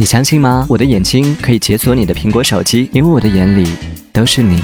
你相信吗？我的眼睛可以解锁你的苹果手机，因为我的眼里都是你。